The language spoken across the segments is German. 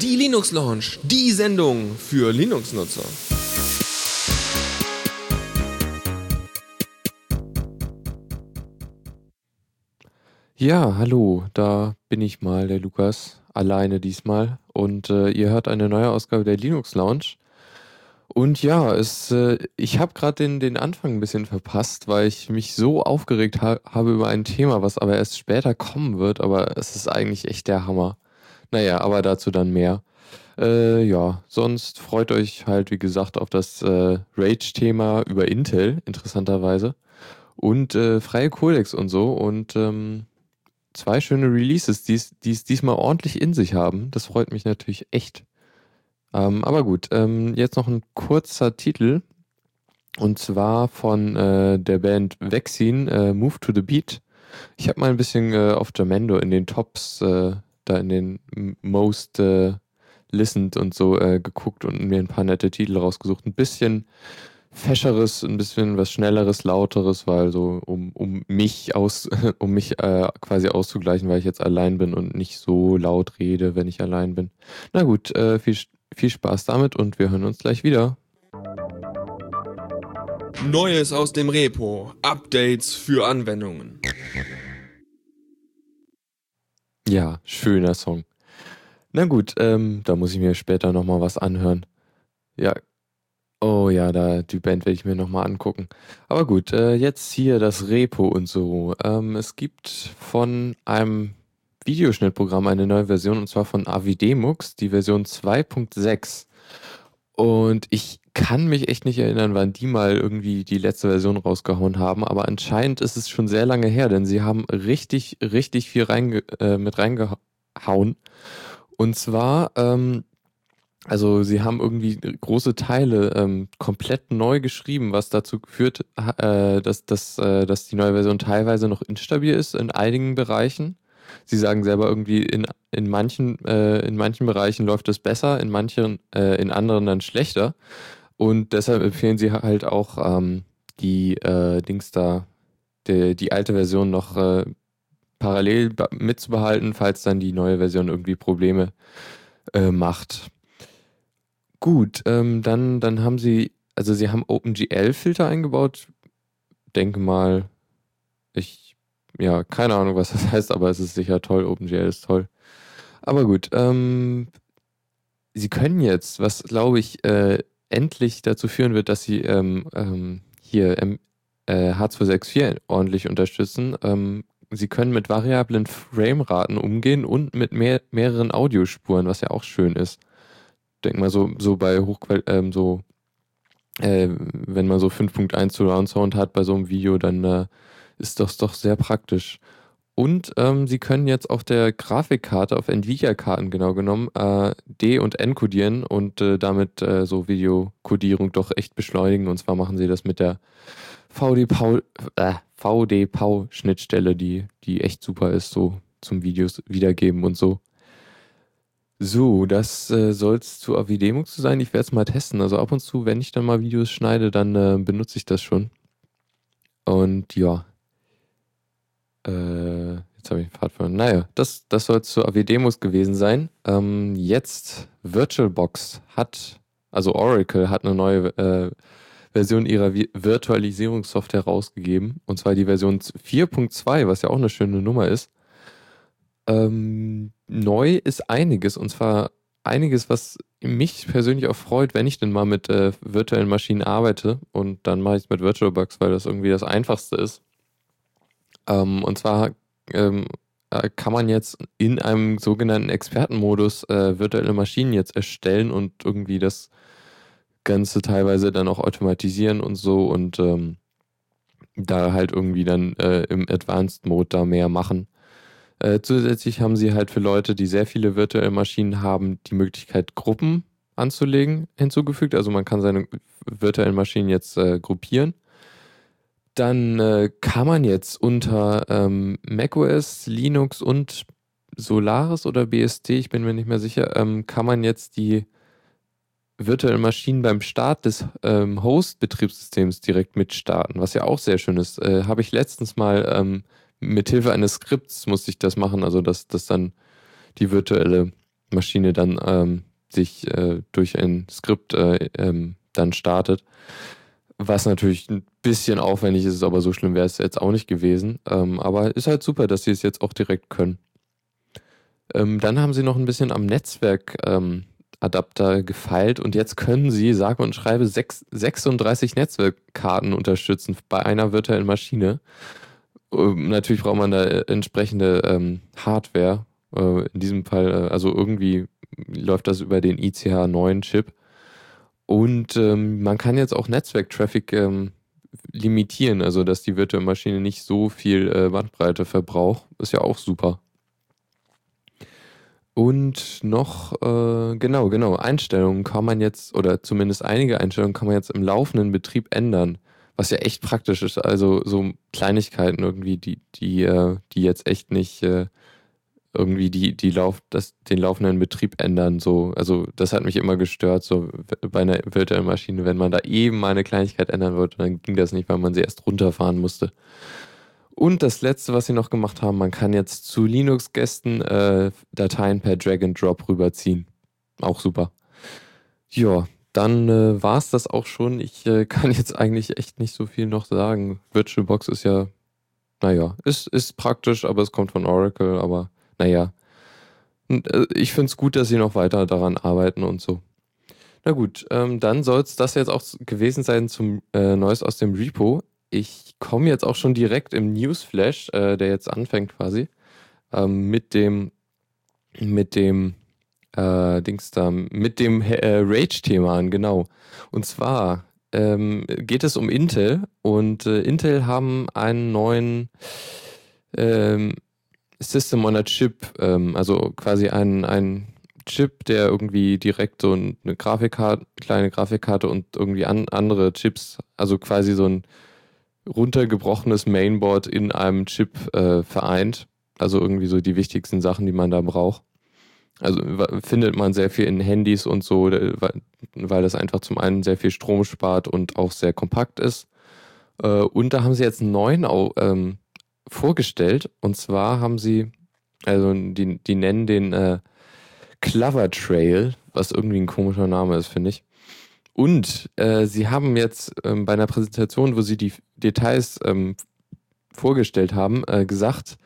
Die Linux Launch, die Sendung für Linux-Nutzer. Ja, hallo, da bin ich mal, der Lukas, alleine diesmal. Und äh, ihr hört eine neue Ausgabe der Linux Lounge. Und ja, es, äh, ich habe gerade den, den Anfang ein bisschen verpasst, weil ich mich so aufgeregt ha habe über ein Thema, was aber erst später kommen wird, aber es ist eigentlich echt der Hammer. Naja, aber dazu dann mehr. Äh, ja, sonst freut euch halt, wie gesagt, auf das äh, Rage-Thema über Intel, interessanterweise. Und äh, freie Codecs und so. Und ähm, zwei schöne Releases, die es diesmal ordentlich in sich haben. Das freut mich natürlich echt. Ähm, aber gut, ähm, jetzt noch ein kurzer Titel. Und zwar von äh, der Band Vaccine, äh, Move to the Beat. Ich habe mal ein bisschen äh, auf Jamendo in den Tops, äh, da in den Most äh, Listened und so äh, geguckt und mir ein paar nette Titel rausgesucht. Ein bisschen fescheres, ein bisschen was schnelleres, lauteres, weil so um, um mich aus, um mich äh, quasi auszugleichen, weil ich jetzt allein bin und nicht so laut rede, wenn ich allein bin. Na gut, äh, viel, viel Spaß damit und wir hören uns gleich wieder. Neues aus dem Repo, Updates für Anwendungen. Ja, schöner Song. Na gut, ähm, da muss ich mir später nochmal was anhören. Ja, Oh ja, da die Band werde ich mir nochmal angucken. Aber gut, äh, jetzt hier das Repo und so. Ähm, es gibt von einem Videoschnittprogramm eine neue Version und zwar von Avidemux, die Version 2.6. Und ich kann mich echt nicht erinnern, wann die mal irgendwie die letzte Version rausgehauen haben, aber anscheinend ist es schon sehr lange her, denn sie haben richtig, richtig viel reinge äh, mit reingehauen. Und zwar ähm, also sie haben irgendwie große Teile ähm, komplett neu geschrieben, was dazu führt, äh, dass, dass, äh, dass die neue Version teilweise noch instabil ist in einigen Bereichen. Sie sagen selber irgendwie, in, in, manchen, äh, in manchen Bereichen läuft es besser, in manchen, äh, in anderen dann schlechter. Und deshalb empfehlen sie halt auch ähm, die äh, Dings da, die, die alte Version noch äh, parallel mitzubehalten, falls dann die neue Version irgendwie Probleme äh, macht. Gut, ähm, dann, dann haben sie, also sie haben OpenGL-Filter eingebaut. Denke mal, ich, ja, keine Ahnung, was das heißt, aber es ist sicher toll. OpenGL ist toll. Aber gut, ähm, sie können jetzt, was glaube ich, äh, endlich dazu führen wird, dass sie ähm, ähm, hier ähm, äh, H264 ordentlich unterstützen. Ähm, sie können mit variablen Frameraten umgehen und mit mehr, mehreren Audiospuren, was ja auch schön ist denke mal so, so bei Hochqual, ähm, so, äh, wenn man so 5.1 Surround Sound hat bei so einem Video, dann äh, ist das doch sehr praktisch. Und ähm, sie können jetzt auf der Grafikkarte, auf Nvidia-Karten genau genommen, äh, D- und N-codieren und äh, damit äh, so Videokodierung doch echt beschleunigen. Und zwar machen sie das mit der VD-PAU-Schnittstelle, äh, die, die echt super ist, so zum Videos wiedergeben und so. So, das äh, soll es zu Avidemux sein. Ich werde es mal testen. Also ab und zu, wenn ich dann mal Videos schneide, dann äh, benutze ich das schon. Und ja. Äh, jetzt habe ich den Pfad verloren. Naja, das, das soll zu Avidemux gewesen sein. Ähm, jetzt VirtualBox hat, also Oracle hat eine neue äh, Version ihrer Vi Virtualisierungssoftware rausgegeben. Und zwar die Version 4.2, was ja auch eine schöne Nummer ist. Ähm, neu ist einiges und zwar einiges, was mich persönlich auch freut, wenn ich denn mal mit äh, virtuellen Maschinen arbeite und dann mache ich es mit VirtualBox, weil das irgendwie das Einfachste ist. Ähm, und zwar ähm, äh, kann man jetzt in einem sogenannten Expertenmodus äh, virtuelle Maschinen jetzt erstellen und irgendwie das Ganze teilweise dann auch automatisieren und so und ähm, da halt irgendwie dann äh, im Advanced Mode da mehr machen. Äh, zusätzlich haben sie halt für Leute, die sehr viele virtuelle Maschinen haben, die Möglichkeit, Gruppen anzulegen, hinzugefügt. Also man kann seine virtuellen Maschinen jetzt äh, gruppieren. Dann äh, kann man jetzt unter ähm, macOS, Linux und Solaris oder BSD, ich bin mir nicht mehr sicher, ähm, kann man jetzt die virtuellen Maschinen beim Start des ähm, Host-Betriebssystems direkt mitstarten, was ja auch sehr schön ist. Äh, Habe ich letztens mal ähm, mit Hilfe eines Skripts musste ich das machen, also dass, dass dann die virtuelle Maschine dann ähm, sich äh, durch ein Skript äh, ähm, dann startet. Was natürlich ein bisschen aufwendig ist, aber so schlimm wäre es jetzt auch nicht gewesen. Ähm, aber ist halt super, dass sie es jetzt auch direkt können. Ähm, dann haben sie noch ein bisschen am Netzwerkadapter ähm, gefeilt und jetzt können sie, sage und schreibe, 6, 36 Netzwerkkarten unterstützen bei einer virtuellen Maschine. Ähm, natürlich braucht man da äh, entsprechende ähm, Hardware. Äh, in diesem Fall, äh, also irgendwie läuft das über den ICH 9 Chip. Und ähm, man kann jetzt auch Netzwerktraffic ähm, limitieren, also dass die virtuelle Maschine nicht so viel äh, Bandbreite verbraucht. Ist ja auch super. Und noch, äh, genau, genau, Einstellungen kann man jetzt, oder zumindest einige Einstellungen kann man jetzt im laufenden Betrieb ändern, was ja echt praktisch ist. Also so Kleinigkeiten irgendwie, die, die, äh, die jetzt echt nicht äh, irgendwie die, die Lauf, das, den laufenden Betrieb ändern. So. Also das hat mich immer gestört, so bei einer virtuellen Maschine, wenn man da eben mal eine Kleinigkeit ändern wollte, dann ging das nicht, weil man sie erst runterfahren musste. Und das letzte, was sie noch gemacht haben, man kann jetzt zu Linux-Gästen äh, Dateien per Drag and Drop rüberziehen. Auch super. Ja, dann äh, war es das auch schon. Ich äh, kann jetzt eigentlich echt nicht so viel noch sagen. VirtualBox ist ja, naja, ist, ist praktisch, aber es kommt von Oracle, aber naja. Äh, ich finde es gut, dass sie noch weiter daran arbeiten und so. Na gut, ähm, dann soll es das jetzt auch gewesen sein zum äh, Neues aus dem Repo. Ich komme jetzt auch schon direkt im Newsflash, äh, der jetzt anfängt quasi, ähm, mit dem, mit dem, äh, Dings da, mit dem äh, Rage-Thema an, genau. Und zwar ähm, geht es um Intel und äh, Intel haben einen neuen ähm, System on a Chip, ähm, also quasi ein, ein Chip, der irgendwie direkt so eine Grafikkarte, kleine Grafikkarte und irgendwie an, andere Chips, also quasi so ein runtergebrochenes Mainboard in einem Chip äh, vereint. Also irgendwie so die wichtigsten Sachen, die man da braucht. Also findet man sehr viel in Handys und so, weil das einfach zum einen sehr viel Strom spart und auch sehr kompakt ist. Äh, und da haben sie jetzt einen neuen ähm, vorgestellt. Und zwar haben sie, also die, die nennen den äh, Clover Trail, was irgendwie ein komischer Name ist, finde ich. Und äh, sie haben jetzt ähm, bei einer Präsentation, wo sie die Details ähm, vorgestellt haben, äh, gesagt,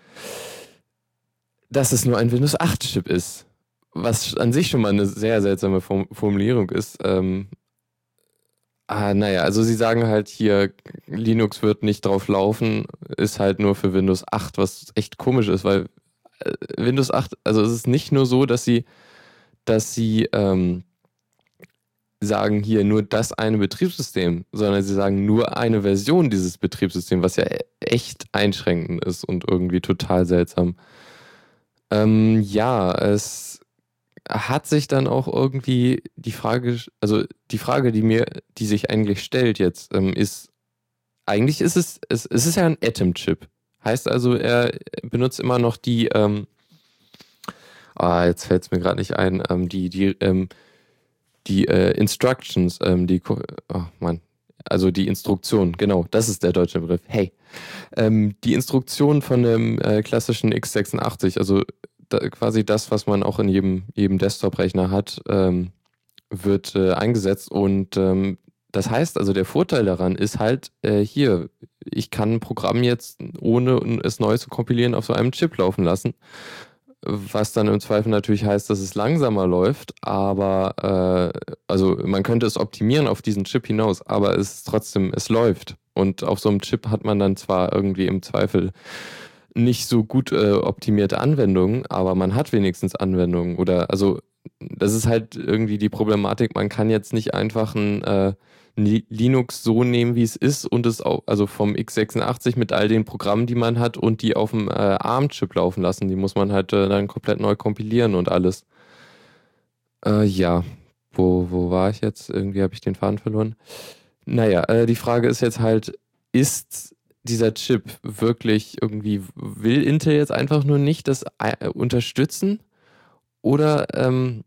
dass es nur ein Windows 8 Chip ist. Was an sich schon mal eine sehr seltsame Form Formulierung ist. Ähm, Ah, naja, also sie sagen halt hier, Linux wird nicht drauf laufen, ist halt nur für Windows 8, was echt komisch ist, weil äh, Windows 8, also es ist nicht nur so, dass sie, dass sie ähm, sagen hier nur das eine Betriebssystem, sondern sie sagen nur eine Version dieses Betriebssystems, was ja echt einschränkend ist und irgendwie total seltsam. Ähm, ja, es hat sich dann auch irgendwie die Frage, also die Frage, die mir, die sich eigentlich stellt jetzt, ähm, ist, eigentlich ist es, es, es ist ja ein Atom-Chip. Heißt also, er benutzt immer noch die, ähm, ah, jetzt fällt es mir gerade nicht ein, ähm, die, die, ähm, die äh, Instructions, ähm, die, oh Mann, also die Instruktion, genau, das ist der deutsche Begriff. Hey, ähm, die Instruktion von dem äh, klassischen x86, also da, quasi das, was man auch in jedem, jedem Desktop-Rechner hat, ähm, wird äh, eingesetzt. Und ähm, das heißt also, der Vorteil daran ist halt äh, hier, ich kann ein Programm jetzt ohne es neu zu kompilieren auf so einem Chip laufen lassen. Was dann im Zweifel natürlich heißt, dass es langsamer läuft, aber äh, also man könnte es optimieren auf diesen Chip hinaus, aber es trotzdem, es läuft. Und auf so einem Chip hat man dann zwar irgendwie im Zweifel nicht so gut äh, optimierte Anwendungen, aber man hat wenigstens Anwendungen. Oder also das ist halt irgendwie die Problematik, man kann jetzt nicht einfach ein äh, Linux so nehmen, wie es ist und es auch, also vom x86 mit all den Programmen, die man hat und die auf dem äh, ARM-Chip laufen lassen. Die muss man halt äh, dann komplett neu kompilieren und alles. Äh, ja, wo, wo war ich jetzt? Irgendwie habe ich den Faden verloren. Naja, äh, die Frage ist jetzt halt, ist dieser Chip wirklich irgendwie, will Intel jetzt einfach nur nicht das äh, unterstützen? Oder, ähm,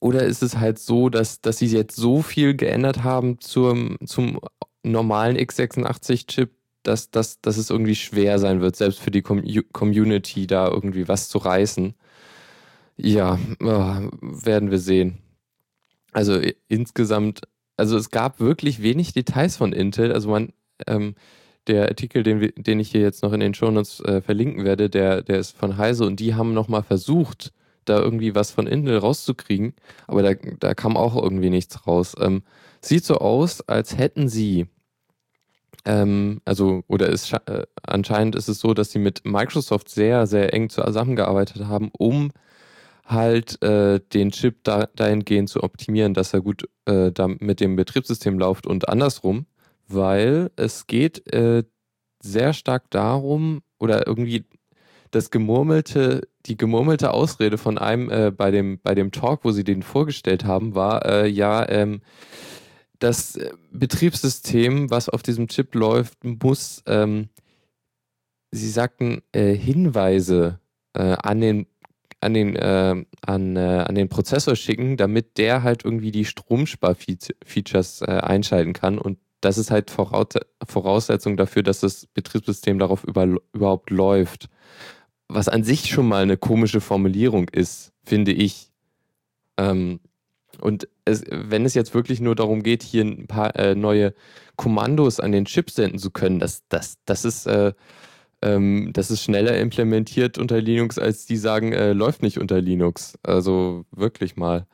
oder ist es halt so, dass, dass sie jetzt so viel geändert haben zum, zum normalen x86-Chip, dass, dass, dass es irgendwie schwer sein wird, selbst für die Com Community da irgendwie was zu reißen. Ja, oh, werden wir sehen. Also insgesamt, also es gab wirklich wenig Details von Intel. Also man, ähm, der Artikel, den, den ich hier jetzt noch in den Shownotes äh, verlinken werde, der, der ist von Heise und die haben nochmal versucht, da irgendwie was von Intel rauszukriegen, aber da, da kam auch irgendwie nichts raus. Ähm, sieht so aus, als hätten sie, ähm, also, oder ist, äh, anscheinend ist es so, dass sie mit Microsoft sehr, sehr eng zusammengearbeitet haben, um halt äh, den Chip da, dahingehend zu optimieren, dass er gut äh, da mit dem Betriebssystem läuft und andersrum, weil es geht äh, sehr stark darum, oder irgendwie das gemurmelte, die gemurmelte Ausrede von einem äh, bei, dem, bei dem Talk, wo sie den vorgestellt haben, war, äh, ja, ähm, das äh, Betriebssystem, was auf diesem Chip läuft, muss, ähm, sie sagten, äh, Hinweise äh, an den an den, äh, an, äh, an den Prozessor schicken, damit der halt irgendwie die Stromspar-Features einschalten kann. Und das ist halt Voraussetzung dafür, dass das Betriebssystem darauf über, überhaupt läuft was an sich schon mal eine komische Formulierung ist, finde ich. Ähm, und es, wenn es jetzt wirklich nur darum geht, hier ein paar äh, neue Kommandos an den Chip senden zu können, das, das, das, ist, äh, ähm, das ist schneller implementiert unter Linux, als die sagen, äh, läuft nicht unter Linux. Also wirklich mal.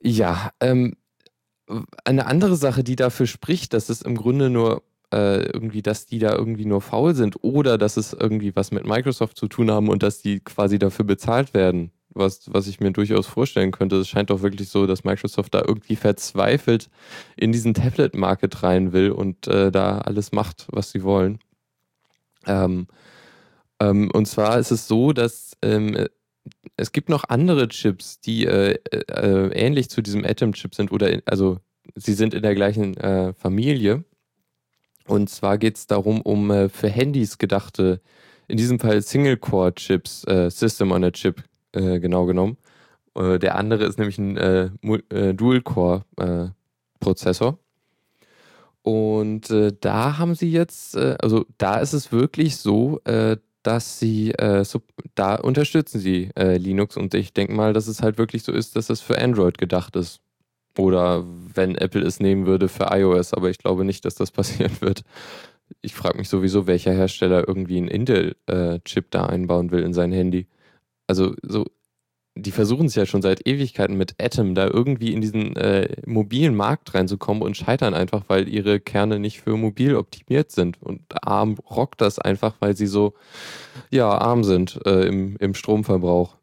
Ja, ähm, eine andere Sache, die dafür spricht, dass es im Grunde nur äh, irgendwie, dass die da irgendwie nur faul sind oder dass es irgendwie was mit Microsoft zu tun haben und dass die quasi dafür bezahlt werden. Was, was ich mir durchaus vorstellen könnte. Es scheint doch wirklich so, dass Microsoft da irgendwie verzweifelt in diesen Tablet-Market rein will und äh, da alles macht, was sie wollen. Ähm, ähm, und zwar ist es so, dass ähm, es gibt noch andere Chips, die äh, äh, ähnlich zu diesem Atom-Chip sind oder in, also sie sind in der gleichen äh, Familie und zwar geht es darum, um äh, für Handys gedachte, in diesem Fall Single-Core-Chips, äh, System on a Chip, äh, genau genommen. Äh, der andere ist nämlich ein äh, äh, Dual-Core-Prozessor. Und da haben sie jetzt, also da ist es wirklich so, dass sie, so, da unterstützen sie Linux und ich denke mal, dass es halt wirklich so ist, dass es für Android gedacht ist. Oder wenn Apple es nehmen würde für iOS, aber ich glaube nicht, dass das passieren wird. Ich frage mich sowieso, welcher Hersteller irgendwie einen Intel-Chip äh, da einbauen will in sein Handy. Also so, die versuchen es ja schon seit Ewigkeiten mit Atom da irgendwie in diesen äh, mobilen Markt reinzukommen und scheitern einfach, weil ihre Kerne nicht für mobil optimiert sind. Und ARM rockt das einfach, weil sie so, ja, arm sind äh, im, im Stromverbrauch.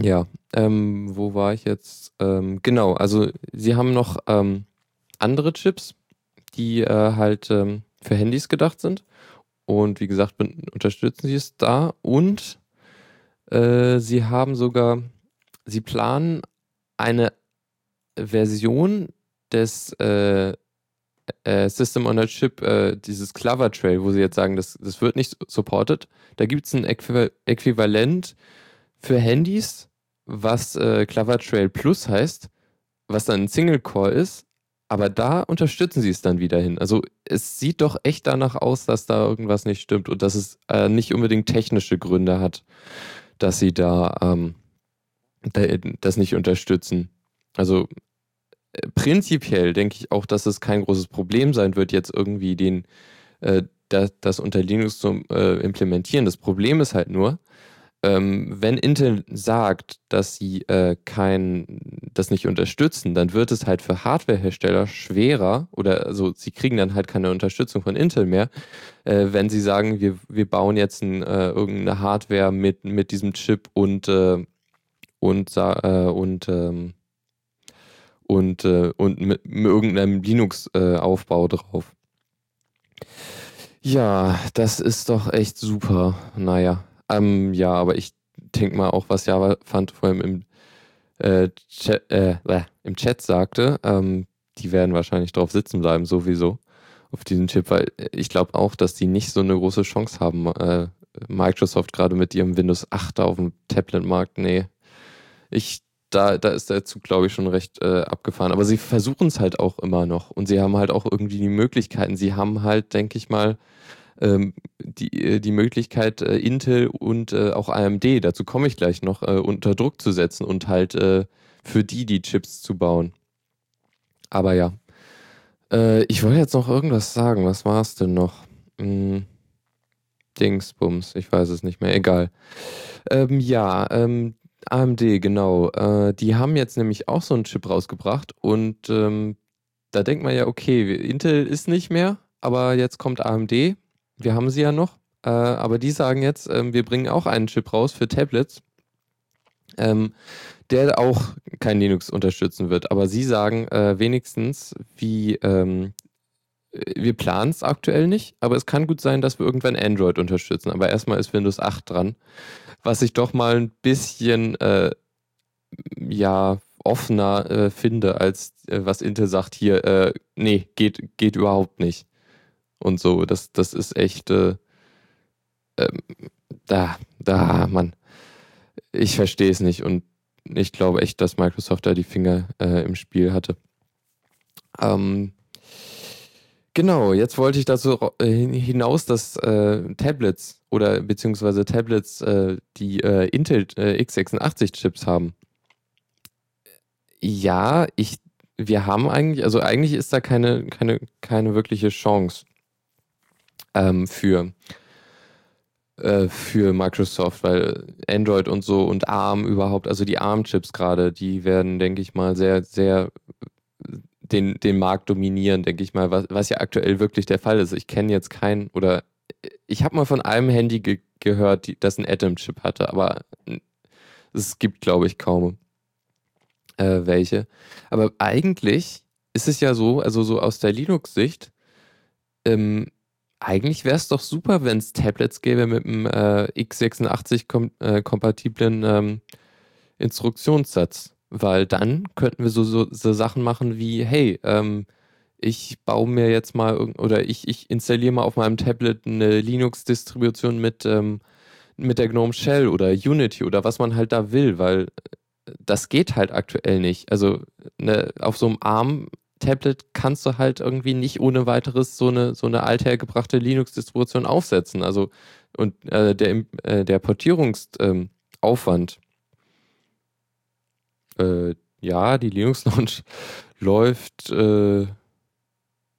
Ja, ähm, wo war ich jetzt? Ähm, genau, also sie haben noch ähm, andere Chips, die äh, halt ähm, für Handys gedacht sind. Und wie gesagt, unterstützen sie es da. Und äh, sie haben sogar, sie planen eine Version des äh, äh, System on a Chip, äh, dieses Clover Trail, wo sie jetzt sagen, das, das wird nicht supported. Da gibt es ein Äquivalent für Handys, was äh, Clover Trail Plus heißt, was dann ein Single Core ist, aber da unterstützen sie es dann wieder hin. Also es sieht doch echt danach aus, dass da irgendwas nicht stimmt und dass es äh, nicht unbedingt technische Gründe hat, dass sie da ähm, das nicht unterstützen. Also äh, prinzipiell denke ich auch, dass es kein großes Problem sein wird, jetzt irgendwie den äh, das, das unter Linux zu äh, implementieren. Das Problem ist halt nur, ähm, wenn Intel sagt, dass sie äh, kein, das nicht unterstützen, dann wird es halt für Hardwarehersteller schwerer oder also sie kriegen dann halt keine Unterstützung von Intel mehr, äh, wenn sie sagen, wir, wir bauen jetzt ein, äh, irgendeine Hardware mit, mit diesem Chip und äh, und äh, und ähm, und, äh, und mit, mit irgendeinem Linux-Aufbau drauf. Ja, das ist doch echt super. Naja, ähm, ja, aber ich denke mal auch, was Java fand, vor allem im, äh, Chat, äh, im Chat sagte, ähm, die werden wahrscheinlich drauf sitzen bleiben, sowieso, auf diesem Chip, weil ich glaube auch, dass die nicht so eine große Chance haben. Äh, Microsoft gerade mit ihrem Windows 8 auf dem Tablet-Markt, nee. Ich da, da ist der Zug, glaube ich, schon recht äh, abgefahren. Aber sie versuchen es halt auch immer noch. Und sie haben halt auch irgendwie die Möglichkeiten. Sie haben halt, denke ich mal, ähm, die, äh, die Möglichkeit, äh, Intel und äh, auch AMD, dazu komme ich gleich noch, äh, unter Druck zu setzen und halt äh, für die die Chips zu bauen. Aber ja. Äh, ich wollte jetzt noch irgendwas sagen. Was war es denn noch? Hm. Dingsbums, ich weiß es nicht mehr, egal. Ähm, ja, ähm, AMD, genau. Äh, die haben jetzt nämlich auch so einen Chip rausgebracht und ähm, da denkt man ja, okay, Intel ist nicht mehr, aber jetzt kommt AMD. Wir haben sie ja noch. Äh, aber die sagen jetzt, äh, wir bringen auch einen Chip raus für Tablets, ähm, der auch kein Linux unterstützen wird. Aber sie sagen äh, wenigstens, wie ähm, wir planen es aktuell nicht, aber es kann gut sein, dass wir irgendwann Android unterstützen. Aber erstmal ist Windows 8 dran was ich doch mal ein bisschen äh, ja offener äh, finde, als äh, was Intel sagt hier, nee, geht, geht überhaupt nicht. Und so, das, das ist echt, äh, ähm, da, da, Mann, ich verstehe es nicht und ich glaube echt, dass Microsoft da die Finger äh, im Spiel hatte. Ähm, Genau, jetzt wollte ich dazu äh, hinaus, dass äh, Tablets oder beziehungsweise Tablets, äh, die äh, Intel äh, x86-Chips haben. Ja, ich, wir haben eigentlich, also eigentlich ist da keine, keine, keine wirkliche Chance ähm, für, äh, für Microsoft, weil Android und so und ARM überhaupt, also die ARM-Chips gerade, die werden, denke ich mal, sehr, sehr den, den Markt dominieren, denke ich mal, was, was ja aktuell wirklich der Fall ist. Ich kenne jetzt keinen oder ich habe mal von einem Handy ge gehört, die, das einen Atom-Chip hatte, aber es gibt, glaube ich, kaum äh, welche. Aber eigentlich ist es ja so, also so aus der Linux-Sicht, ähm, eigentlich wäre es doch super, wenn es Tablets gäbe mit einem äh, x86-kompatiblen äh, ähm, Instruktionssatz. Weil dann könnten wir so, so, so Sachen machen wie, hey, ähm, ich baue mir jetzt mal oder ich, ich installiere mal auf meinem Tablet eine Linux-Distribution mit, ähm, mit der GNOME Shell oder Unity oder was man halt da will, weil äh, das geht halt aktuell nicht. Also ne, auf so einem ARM-Tablet kannst du halt irgendwie nicht ohne weiteres so eine, so eine althergebrachte Linux-Distribution aufsetzen. Also und äh, der, äh, der Portierungsaufwand ähm, äh, ja, die Linux Launch läuft äh,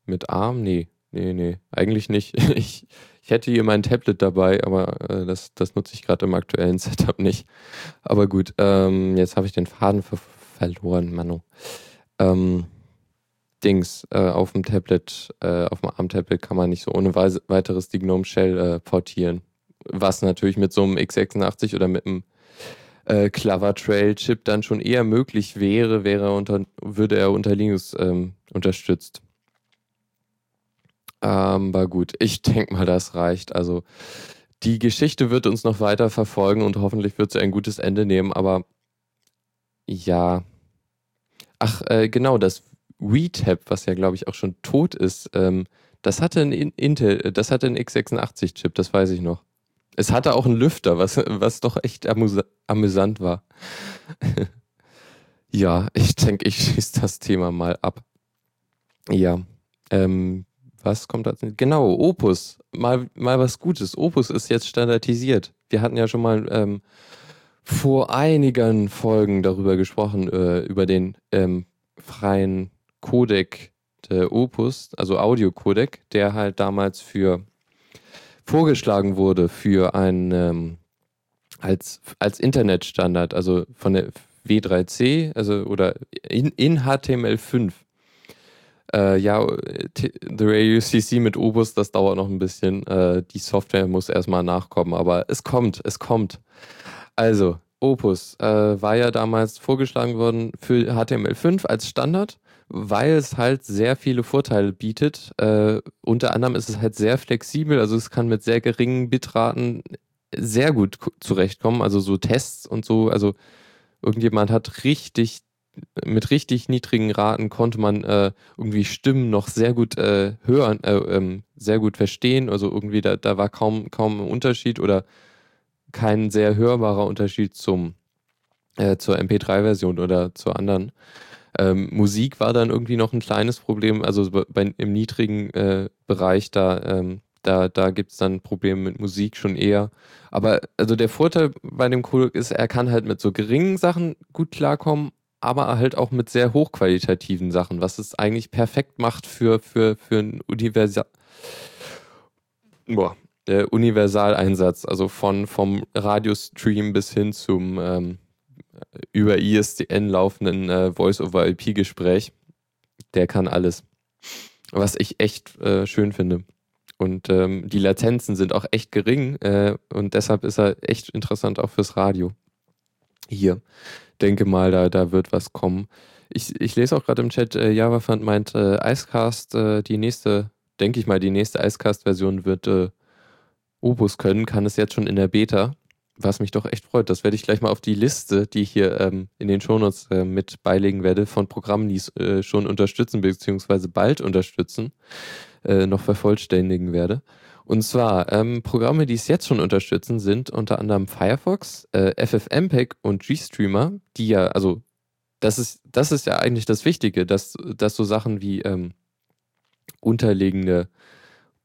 mit ARM? Nee, nee, nee, eigentlich nicht. Ich, ich hätte hier mein Tablet dabei, aber äh, das, das nutze ich gerade im aktuellen Setup nicht. Aber gut, ähm, jetzt habe ich den Faden ver verloren, Manu. Ähm, Dings, äh, auf dem Tablet, äh, auf dem ARM-Tablet kann man nicht so ohne weiteres die GNOME Shell äh, portieren. Was natürlich mit so einem x86 oder mit einem äh, Clover Trail Chip dann schon eher möglich wäre, wäre unter, würde er unter Linux ähm, unterstützt. Ähm, aber gut, ich denke mal, das reicht. Also die Geschichte wird uns noch weiter verfolgen und hoffentlich wird sie ein gutes Ende nehmen, aber ja. Ach, äh, genau, das WeTap, was ja, glaube ich, auch schon tot ist, ähm, das hatte ein Intel, das hatte einen x86-Chip, das weiß ich noch. Es hatte auch einen Lüfter, was, was doch echt amüs amüsant war. ja, ich denke, ich schieße das Thema mal ab. Ja, ähm, was kommt da? Genau, Opus. Mal, mal was Gutes. Opus ist jetzt standardisiert. Wir hatten ja schon mal ähm, vor einigen Folgen darüber gesprochen, äh, über den ähm, freien Codec der Opus, also Audio-Codec, der halt damals für vorgeschlagen wurde für ein ähm, als, als Internetstandard, also von der W3C, also oder in, in HTML5. Äh, ja, The Radio CC mit Obus, das dauert noch ein bisschen. Äh, die Software muss erstmal nachkommen, aber es kommt, es kommt. Also, Opus äh, war ja damals vorgeschlagen worden für HTML5 als Standard weil es halt sehr viele Vorteile bietet. Äh, unter anderem ist es halt sehr flexibel, also es kann mit sehr geringen Bitraten sehr gut zurechtkommen. Also so Tests und so, also irgendjemand hat richtig mit richtig niedrigen Raten konnte man äh, irgendwie Stimmen noch sehr gut äh, hören, äh, ähm, sehr gut verstehen. Also irgendwie da, da war kaum, kaum ein Unterschied oder kein sehr hörbarer Unterschied zum äh, zur MP3-Version oder zur anderen. Ähm, Musik war dann irgendwie noch ein kleines Problem, also bei, im niedrigen äh, Bereich, da, ähm, da, da gibt es dann Probleme mit Musik schon eher. Aber also der Vorteil bei dem Codec ist, er kann halt mit so geringen Sachen gut klarkommen, aber halt auch mit sehr hochqualitativen Sachen, was es eigentlich perfekt macht für, für, für einen Universal Boah, der Universaleinsatz, also von vom Radiostream bis hin zum ähm, über ISDN laufenden äh, Voice-over-IP-Gespräch. Der kann alles. Was ich echt äh, schön finde. Und ähm, die Latenzen sind auch echt gering äh, und deshalb ist er echt interessant auch fürs Radio. Hier. Denke mal, da, da wird was kommen. Ich, ich lese auch gerade im Chat, äh, JavaFund meint, äh, Icecast, äh, die nächste, denke ich mal, die nächste Icecast-Version wird äh, Opus können, kann es jetzt schon in der Beta was mich doch echt freut. Das werde ich gleich mal auf die Liste, die ich hier ähm, in den Shownotes äh, mit beilegen werde, von Programmen, die es äh, schon unterstützen, beziehungsweise bald unterstützen, äh, noch vervollständigen werde. Und zwar, ähm, Programme, die es jetzt schon unterstützen, sind unter anderem Firefox, äh, FFmpeg und GStreamer, die ja, also das ist, das ist ja eigentlich das Wichtige, dass, dass so Sachen wie ähm, unterliegende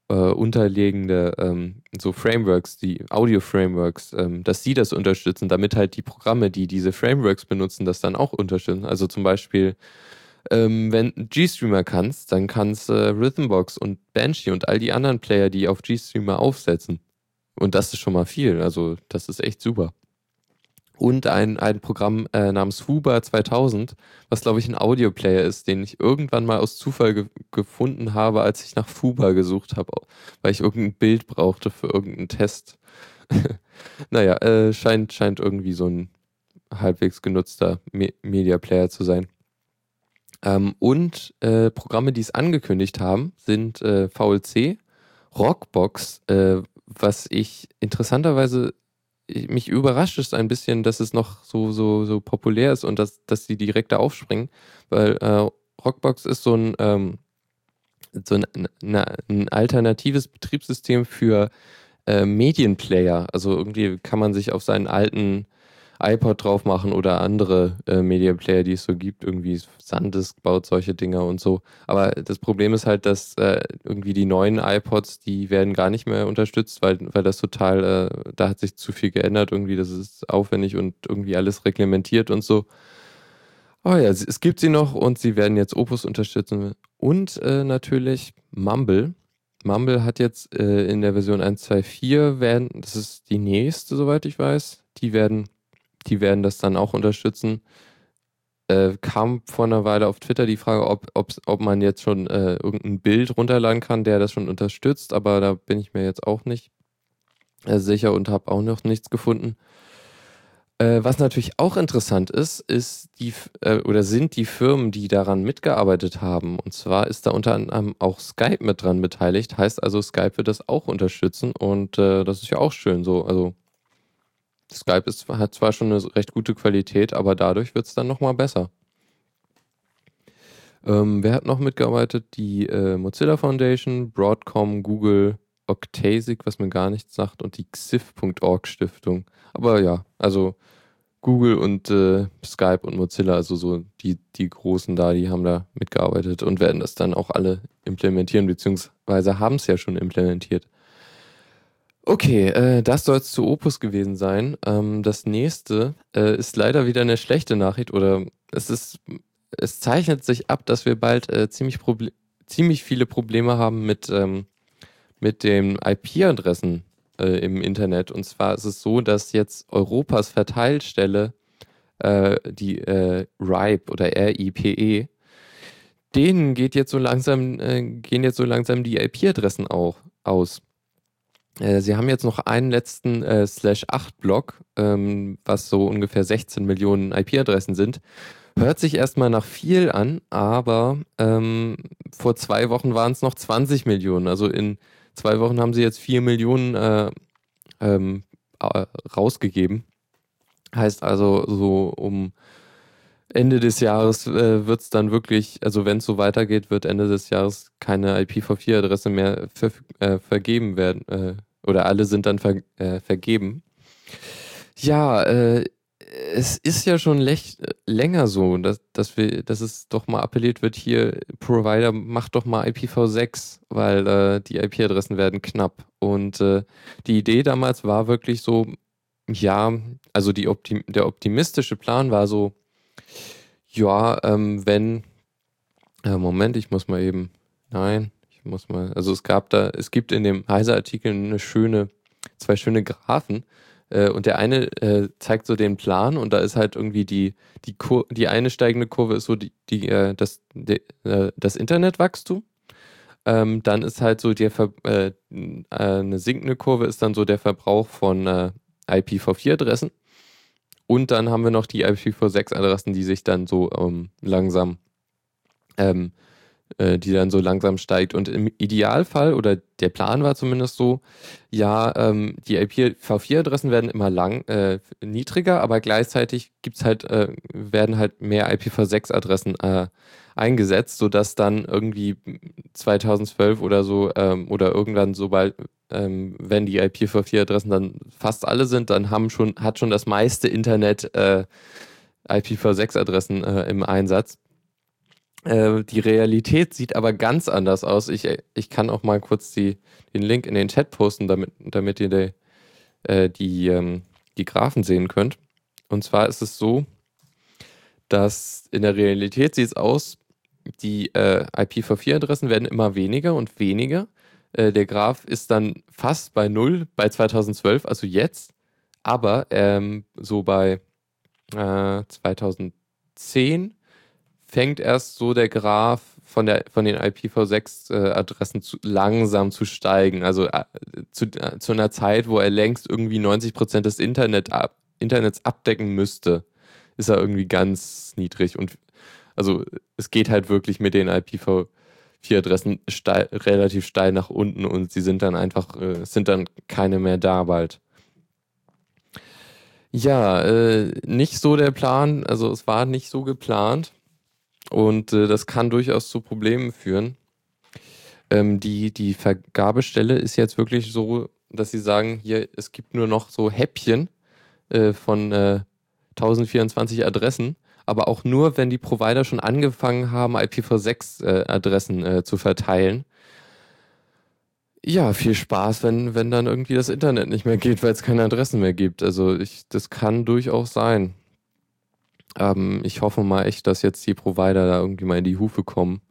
äh, unterliegende ähm, so Frameworks, die Audio-Frameworks, ähm, dass sie das unterstützen, damit halt die Programme, die diese Frameworks benutzen, das dann auch unterstützen. Also zum Beispiel, ähm, wenn GStreamer kannst, dann kannst äh, Rhythmbox und Banshee und all die anderen Player, die auf GStreamer aufsetzen. Und das ist schon mal viel. Also das ist echt super und ein, ein Programm äh, namens Huber 2000, was glaube ich ein Audioplayer ist, den ich irgendwann mal aus Zufall ge gefunden habe, als ich nach Fuba gesucht habe, weil ich irgendein Bild brauchte für irgendeinen Test. naja, äh, scheint, scheint irgendwie so ein halbwegs genutzter Me Media Player zu sein. Ähm, und äh, Programme, die es angekündigt haben, sind äh, VLC, Rockbox, äh, was ich interessanterweise mich überrascht es ein bisschen, dass es noch so, so, so populär ist und dass, dass die direkt da aufspringen, weil äh, Rockbox ist so ein, ähm, so ein, na, ein alternatives Betriebssystem für äh, Medienplayer. Also irgendwie kann man sich auf seinen alten iPod drauf machen oder andere äh, Media Player, die es so gibt. Irgendwie Sandisk baut solche Dinger und so. Aber das Problem ist halt, dass äh, irgendwie die neuen iPods, die werden gar nicht mehr unterstützt, weil, weil das total, äh, da hat sich zu viel geändert. Irgendwie, das ist aufwendig und irgendwie alles reglementiert und so. Aber ja, es gibt sie noch und sie werden jetzt Opus unterstützen. Und äh, natürlich Mumble. Mumble hat jetzt äh, in der Version 1.2.4 werden, das ist die nächste, soweit ich weiß, die werden die werden das dann auch unterstützen. Äh, kam vor einer Weile auf Twitter die Frage, ob, ob man jetzt schon äh, irgendein Bild runterladen kann, der das schon unterstützt, aber da bin ich mir jetzt auch nicht äh, sicher und habe auch noch nichts gefunden. Äh, was natürlich auch interessant ist, ist die äh, oder sind die Firmen, die daran mitgearbeitet haben. Und zwar ist da unter anderem auch Skype mit dran beteiligt. Heißt also, Skype wird das auch unterstützen und äh, das ist ja auch schön so. Also Skype ist, hat zwar schon eine recht gute Qualität, aber dadurch wird es dann nochmal besser. Ähm, wer hat noch mitgearbeitet? Die äh, Mozilla Foundation, Broadcom, Google, Octasic, was mir gar nichts sagt, und die xif.org Stiftung. Aber ja, also Google und äh, Skype und Mozilla, also so die, die Großen da, die haben da mitgearbeitet und werden das dann auch alle implementieren, beziehungsweise haben es ja schon implementiert. Okay, äh, das soll es zu Opus gewesen sein. Ähm, das nächste äh, ist leider wieder eine schlechte Nachricht oder es ist, es zeichnet sich ab, dass wir bald äh, ziemlich, ziemlich viele Probleme haben mit, ähm, mit den IP-Adressen äh, im Internet. Und zwar ist es so, dass jetzt Europas Verteilstelle, äh, die äh, RIPE oder RIPE, denen geht jetzt so langsam, gehen jetzt so langsam die IP-Adressen auch aus. Äh, sie haben jetzt noch einen letzten äh, Slash 8 Block, ähm, was so ungefähr 16 Millionen IP-Adressen sind. Hört sich erstmal nach viel an, aber ähm, vor zwei Wochen waren es noch 20 Millionen. Also in zwei Wochen haben sie jetzt 4 Millionen äh, ähm, rausgegeben. Heißt also, so um Ende des Jahres äh, wird es dann wirklich, also wenn es so weitergeht, wird Ende des Jahres keine IPv4-Adresse mehr ver äh, vergeben werden. Äh, oder alle sind dann ver äh, vergeben. Ja, äh, es ist ja schon länger so, dass, dass, wir, dass es doch mal appelliert wird, hier, Provider, macht doch mal IPv6, weil äh, die IP-Adressen werden knapp. Und die Idee damals war wirklich so, ja, also die Optim der optimistische Plan war so, ja, ähm, wenn, äh, Moment, ich muss mal eben, nein, ich muss mal, also es gab da, es gibt in dem Heise-Artikel eine schöne, zwei schöne Graphen, äh, und der eine äh, zeigt so den Plan und da ist halt irgendwie die, die, Kur die eine steigende Kurve ist so die, die, äh, das, die, äh, das Internetwachstum. Ähm, dann ist halt so der Ver äh, eine sinkende Kurve ist dann so der Verbrauch von IPv4-Adressen. Und dann haben wir noch die IPv6-Adressen, die sich dann so ähm, langsam ähm, äh, die dann so langsam steigt. Und im Idealfall, oder der Plan war zumindest so, ja, ähm, die IPv4-Adressen werden immer lang äh, niedriger, aber gleichzeitig gibt's halt, äh, werden halt mehr IPv6-Adressen äh, eingesetzt, sodass dann irgendwie 2012 oder so ähm, oder irgendwann sobald ähm, wenn die IPv4-Adressen dann fast alle sind, dann haben schon, hat schon das meiste Internet äh, IPv6-Adressen äh, im Einsatz. Äh, die Realität sieht aber ganz anders aus. Ich, ich kann auch mal kurz die, den Link in den Chat posten, damit, damit ihr die, äh, die, ähm, die Graphen sehen könnt. Und zwar ist es so, dass in der Realität sieht es aus, die äh, IPv4-Adressen werden immer weniger und weniger. Äh, der Graph ist dann fast bei null bei 2012, also jetzt. Aber ähm, so bei 2010 äh, fängt erst so der Graph von, der, von den IPv6-Adressen zu, langsam zu steigen. Also äh, zu, äh, zu einer Zeit, wo er längst irgendwie 90 Prozent des Internet ab, Internets abdecken müsste, ist er irgendwie ganz niedrig. Und also es geht halt wirklich mit den IPv4-Adressen steil, relativ steil nach unten und sie sind dann einfach, äh, sind dann keine mehr da bald. Ja, äh, nicht so der Plan, also es war nicht so geplant. Und äh, das kann durchaus zu Problemen führen. Ähm, die, die Vergabestelle ist jetzt wirklich so, dass sie sagen, hier, es gibt nur noch so Häppchen äh, von äh, 1024 Adressen, aber auch nur, wenn die Provider schon angefangen haben, IPv6-Adressen äh, äh, zu verteilen. Ja, viel Spaß, wenn, wenn dann irgendwie das Internet nicht mehr geht, weil es keine Adressen mehr gibt. Also ich, das kann durchaus sein. Ähm, ich hoffe mal echt, dass jetzt die Provider da irgendwie mal in die Hufe kommen.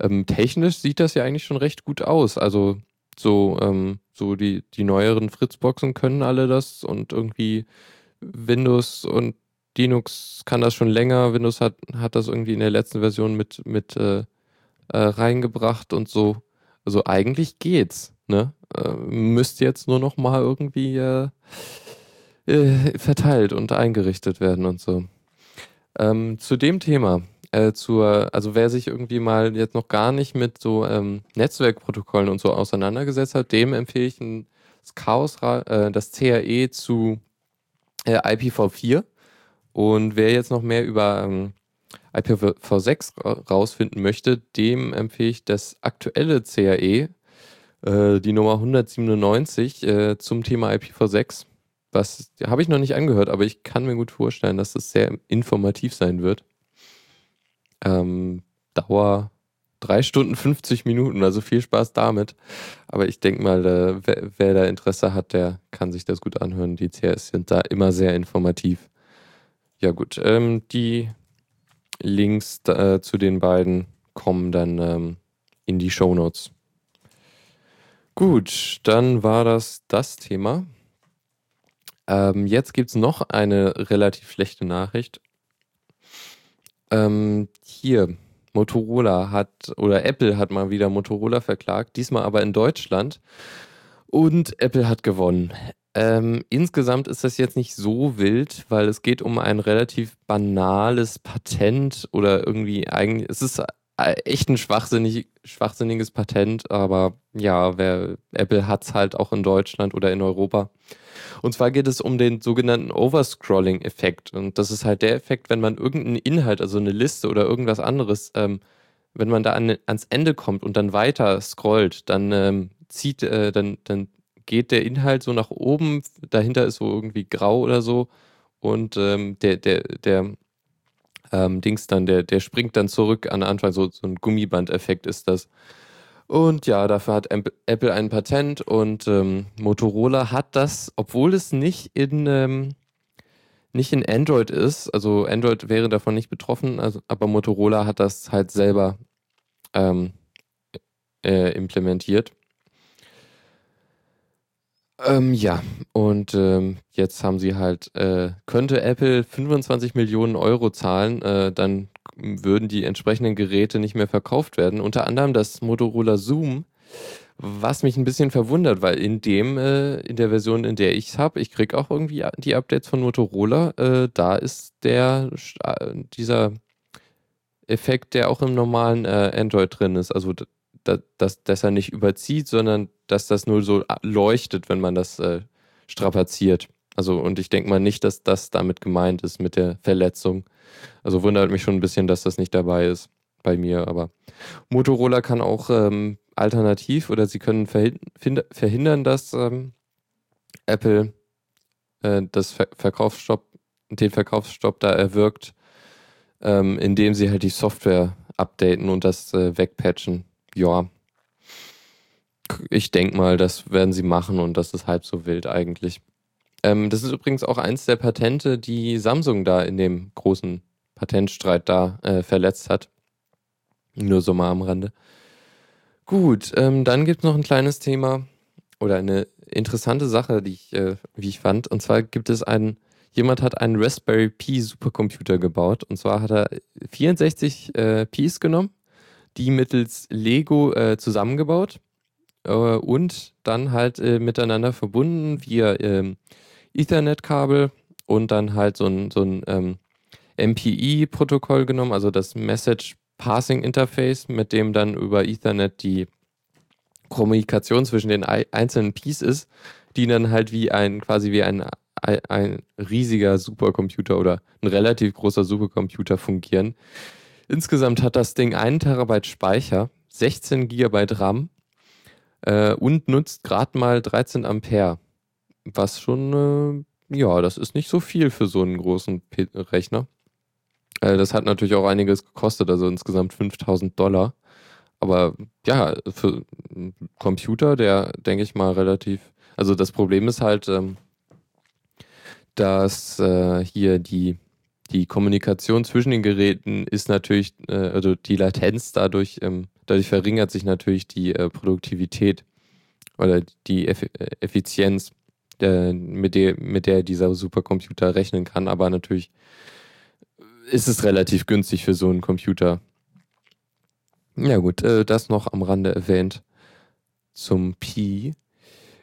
Ähm, technisch sieht das ja eigentlich schon recht gut aus. Also so, ähm, so die, die neueren Fritzboxen können alle das und irgendwie Windows und Linux kann das schon länger. Windows hat, hat das irgendwie in der letzten Version mit, mit äh, äh, reingebracht und so. Also eigentlich geht's. Ne? Äh, müsste jetzt nur noch mal irgendwie äh, äh, verteilt und eingerichtet werden und so. Ähm, zu dem Thema, äh, zur, also wer sich irgendwie mal jetzt noch gar nicht mit so ähm, Netzwerkprotokollen und so auseinandergesetzt hat, dem empfehle ich ein, das Chaos, äh, das CAE zu äh, IPv4. Und wer jetzt noch mehr über ähm, IPv6 rausfinden möchte, dem empfehle ich das aktuelle CAE, äh, die Nummer 197 äh, zum Thema IPv6 was habe ich noch nicht angehört, aber ich kann mir gut vorstellen, dass es sehr informativ sein wird. Ähm, Dauer 3 Stunden 50 Minuten, also viel Spaß damit. Aber ich denke mal, äh, wer, wer, da Interesse hat, der kann sich das gut anhören. Die CS sind da immer sehr informativ. Ja gut, ähm, die Links äh, zu den beiden kommen dann ähm, in die Show Notes. Gut, dann war das das Thema. Ähm, jetzt gibt es noch eine relativ schlechte Nachricht. Ähm, hier, Motorola hat oder Apple hat mal wieder Motorola verklagt, diesmal aber in Deutschland. Und Apple hat gewonnen. Ähm, insgesamt ist das jetzt nicht so wild, weil es geht um ein relativ banales Patent oder irgendwie eigentlich, es ist echt ein schwachsinnig, schwachsinniges Patent, aber ja, wer, Apple hat es halt auch in Deutschland oder in Europa. Und zwar geht es um den sogenannten Overscrolling-Effekt. Und das ist halt der Effekt, wenn man irgendeinen Inhalt, also eine Liste oder irgendwas anderes, ähm, wenn man da an, ans Ende kommt und dann weiter scrollt, dann ähm, zieht, äh, dann, dann geht der Inhalt so nach oben, dahinter ist so irgendwie grau oder so und ähm, der, der, der ähm, Dings dann, der, der springt dann zurück an Anfang, so, so ein Gummibandeffekt ist das. Und ja, dafür hat Apple ein Patent und ähm, Motorola hat das, obwohl es nicht in, ähm, nicht in Android ist, also Android wäre davon nicht betroffen, also, aber Motorola hat das halt selber ähm, äh, implementiert. Ähm, ja, und ähm, jetzt haben sie halt, äh, könnte Apple 25 Millionen Euro zahlen, äh, dann würden die entsprechenden Geräte nicht mehr verkauft werden. Unter anderem das Motorola Zoom, was mich ein bisschen verwundert, weil in dem, äh, in der Version, in der ich es habe, ich kriege auch irgendwie die Updates von Motorola, äh, da ist der, dieser Effekt, der auch im normalen äh, Android drin ist. Also dass, dass er nicht überzieht, sondern dass das nur so leuchtet, wenn man das äh, strapaziert. Also, und ich denke mal nicht, dass das damit gemeint ist mit der Verletzung. Also wundert mich schon ein bisschen, dass das nicht dabei ist bei mir. Aber Motorola kann auch ähm, alternativ oder sie können verhindern, dass ähm, Apple äh, das Ver Verkaufsstopp, den Verkaufsstopp da erwirkt, ähm, indem sie halt die Software updaten und das äh, wegpatchen ja, ich denke mal, das werden sie machen und das ist halb so wild eigentlich. Ähm, das ist übrigens auch eins der Patente, die Samsung da in dem großen Patentstreit da äh, verletzt hat. Nur so mal am Rande. Gut, ähm, dann gibt es noch ein kleines Thema oder eine interessante Sache, die ich, äh, wie ich fand. Und zwar gibt es einen, jemand hat einen Raspberry Pi Supercomputer gebaut. Und zwar hat er 64 äh, Pis genommen die mittels Lego äh, zusammengebaut äh, und dann halt äh, miteinander verbunden via ähm, Ethernet-Kabel und dann halt so ein, so ein ähm, MPI-Protokoll genommen, also das Message Passing Interface, mit dem dann über Ethernet die Kommunikation zwischen den einzelnen Pieces ist, die dann halt wie ein, quasi wie ein, ein riesiger Supercomputer oder ein relativ großer Supercomputer fungieren. Insgesamt hat das Ding 1 Terabyte Speicher, 16 Gigabyte RAM äh, und nutzt gerade mal 13 Ampere. Was schon, äh, ja, das ist nicht so viel für so einen großen P Rechner. Äh, das hat natürlich auch einiges gekostet, also insgesamt 5000 Dollar. Aber ja, für einen Computer, der, denke ich mal, relativ. Also das Problem ist halt, ähm, dass äh, hier die die Kommunikation zwischen den Geräten ist natürlich, äh, also die Latenz dadurch, ähm, dadurch verringert sich natürlich die äh, Produktivität oder die Eff äh, Effizienz, der, mit, der, mit der dieser Supercomputer rechnen kann. Aber natürlich ist es relativ günstig für so einen Computer. Ja gut, äh, das noch am Rande erwähnt zum Pi.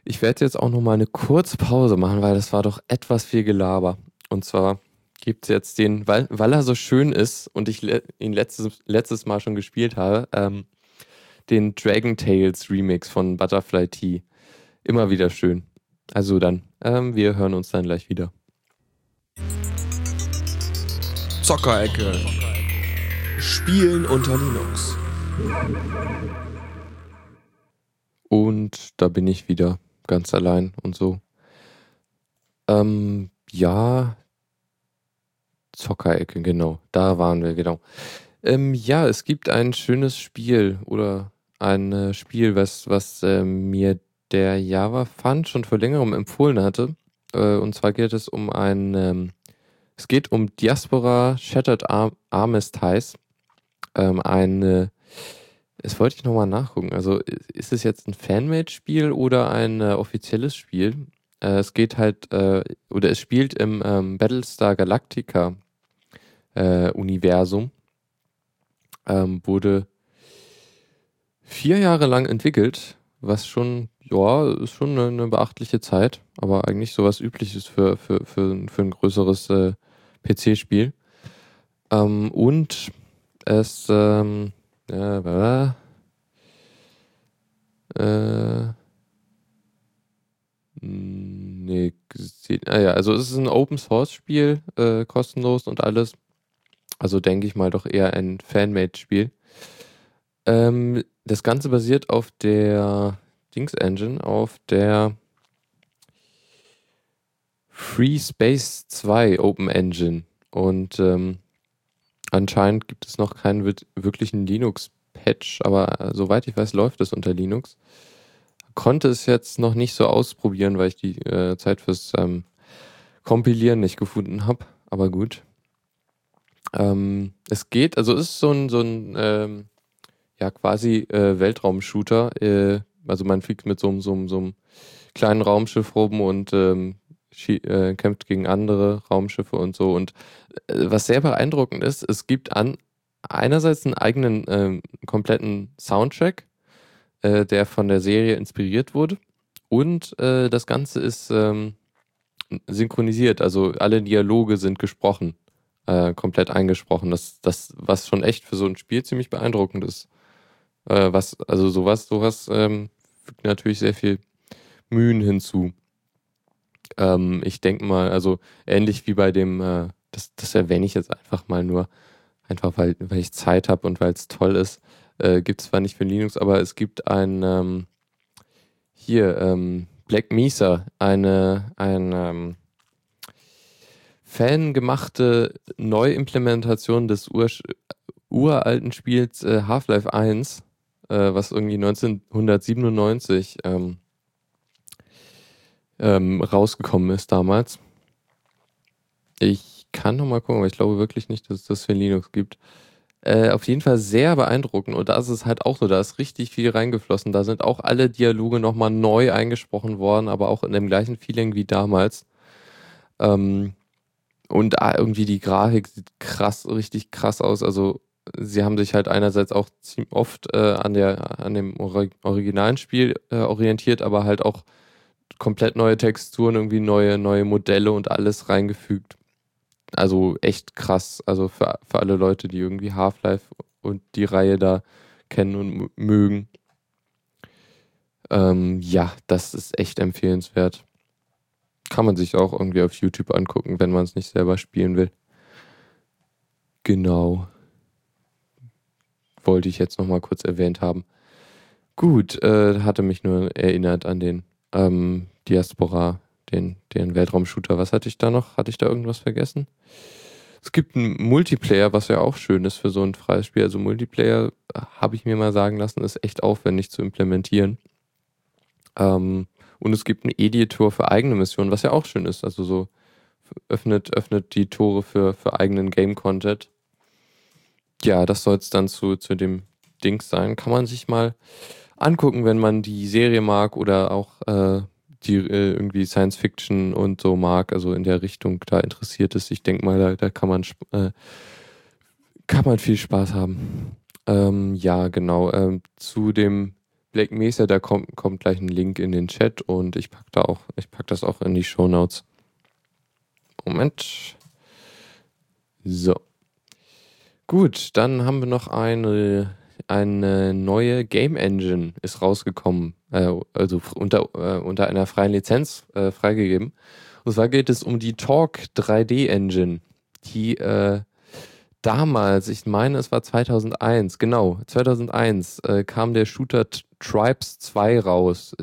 Ich werde jetzt auch noch mal eine kurze Pause machen, weil das war doch etwas viel Gelaber. Und zwar gibt es jetzt den, weil, weil er so schön ist und ich le ihn letztes, letztes Mal schon gespielt habe, ähm, den Dragon Tales Remix von Butterfly Tea. Immer wieder schön. Also dann, ähm, wir hören uns dann gleich wieder. Zockerecke. Spielen unter Linux. Und da bin ich wieder ganz allein und so. Ähm, ja, Zockerecke, genau. Da waren wir, genau. Ähm, ja, es gibt ein schönes Spiel oder ein äh, Spiel, was, was äh, mir der Java Fund schon vor längerem empfohlen hatte. Äh, und zwar geht es um ein, ähm, es geht um Diaspora Shattered Ar Armistice. Ähm, ein, das wollte ich nochmal nachgucken. Also ist es jetzt ein Fanmade-Spiel oder ein äh, offizielles Spiel? Äh, es geht halt, äh, oder es spielt im ähm, Battlestar Galactica äh, Universum. Ähm, wurde vier Jahre lang entwickelt, was schon, ja, ist schon eine, eine, beachtliche Zeit, aber eigentlich sowas übliches für, für, für, für ein größeres äh, PC-Spiel. Ähm, und es, ähm, äh, äh, nee, ah ja, also es ist ein Open Source Spiel, äh, kostenlos und alles. Also denke ich mal doch eher ein Fanmade-Spiel. Ähm, das Ganze basiert auf der Dings Engine, auf der Free Space 2 Open Engine. Und ähm, anscheinend gibt es noch keinen wirklichen Linux-Patch, aber äh, soweit ich weiß, läuft es unter Linux. Konnte es jetzt noch nicht so ausprobieren, weil ich die äh, Zeit fürs ähm, Kompilieren nicht gefunden habe. Aber gut. Ähm, es geht, also es ist so ein, so ein ähm, ja, quasi äh, Weltraum-Shooter. Äh, also man fliegt mit so, so, so einem kleinen Raumschiff rum und ähm, äh, kämpft gegen andere Raumschiffe und so. Und äh, was sehr beeindruckend ist, es gibt an einerseits einen eigenen ähm, kompletten Soundtrack, äh, der von der Serie inspiriert wurde. Und äh, das Ganze ist ähm, synchronisiert, also alle Dialoge sind gesprochen, äh, komplett eingesprochen. Das, das, was schon echt für so ein Spiel ziemlich beeindruckend ist. Äh, was, also sowas, sowas ähm, fügt natürlich sehr viel Mühen hinzu. Ähm, ich denke mal, also ähnlich wie bei dem, äh, das, das erwähne ich jetzt einfach mal nur, einfach weil, weil ich Zeit habe und weil es toll ist. Äh, gibt es zwar nicht für Linux, aber es gibt ein, ähm, hier, ähm, Black Mesa, eine, ein, ähm, fangemachte Neuimplementation des ur uralten Spiels äh, Half-Life 1, äh, was irgendwie 1997 ähm, ähm, rausgekommen ist damals. Ich kann noch mal gucken, aber ich glaube wirklich nicht, dass es das für Linux gibt. Äh, auf jeden Fall sehr beeindruckend und da ist es halt auch so, da ist richtig viel reingeflossen. Da sind auch alle Dialoge nochmal neu eingesprochen worden, aber auch in dem gleichen Feeling wie damals. Ähm, und ah, irgendwie die Grafik sieht krass, richtig krass aus. Also sie haben sich halt einerseits auch ziemlich oft äh, an, der, an dem originalen Spiel äh, orientiert, aber halt auch komplett neue Texturen, irgendwie neue, neue Modelle und alles reingefügt. Also echt krass. Also für, für alle Leute, die irgendwie Half-Life und die Reihe da kennen und mögen. Ähm, ja, das ist echt empfehlenswert. Kann man sich auch irgendwie auf YouTube angucken, wenn man es nicht selber spielen will. Genau. Wollte ich jetzt nochmal kurz erwähnt haben. Gut, äh, hatte mich nur erinnert an den ähm, Diaspora, den, den Weltraumshooter. Was hatte ich da noch? Hatte ich da irgendwas vergessen? Es gibt einen Multiplayer, was ja auch schön ist für so ein freies Spiel. Also Multiplayer, habe ich mir mal sagen lassen, ist echt aufwendig zu implementieren. Ähm, und es gibt einen Editor für eigene Missionen, was ja auch schön ist. Also so öffnet, öffnet die Tore für, für eigenen Game-Content. Ja, das soll es dann zu, zu dem Dings sein. Kann man sich mal angucken, wenn man die Serie mag oder auch äh, die äh, irgendwie Science Fiction und so mag, also in der Richtung da interessiert ist. Ich denke mal, da, da kann man äh, kann man viel Spaß haben. Ähm, ja, genau. Ähm, zu dem Black Mesa, da kommt, kommt gleich ein Link in den Chat und ich pack da auch, ich pack das auch in die Show Notes. Moment. So. Gut, dann haben wir noch eine eine neue Game Engine ist rausgekommen, äh, also unter, äh, unter einer freien Lizenz äh, freigegeben. Und zwar geht es um die Talk 3D Engine, die äh, damals, ich meine, es war 2001, genau, 2001 äh, kam der Shooter Tribes 2 raus.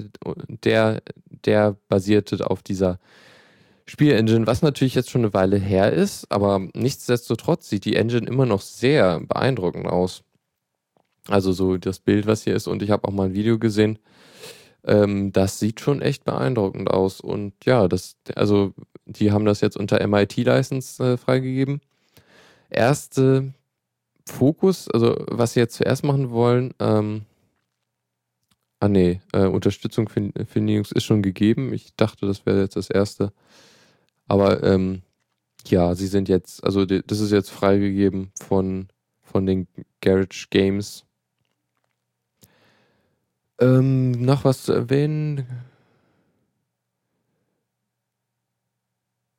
Der, der basierte auf dieser Spielengine, was natürlich jetzt schon eine Weile her ist, aber nichtsdestotrotz sieht die Engine immer noch sehr beeindruckend aus. Also so das Bild, was hier ist. Und ich habe auch mal ein Video gesehen. Ähm, das sieht schon echt beeindruckend aus. Und ja, das, also die haben das jetzt unter MIT-License äh, freigegeben. Erste Fokus, also was sie jetzt zuerst machen wollen, ähm, ah nee, äh, Unterstützung für, für Linux ist schon gegeben. Ich dachte, das wäre jetzt das erste. Aber ähm, ja, sie sind jetzt, also das ist jetzt freigegeben von, von den Garage Games ähm, noch was zu erwähnen?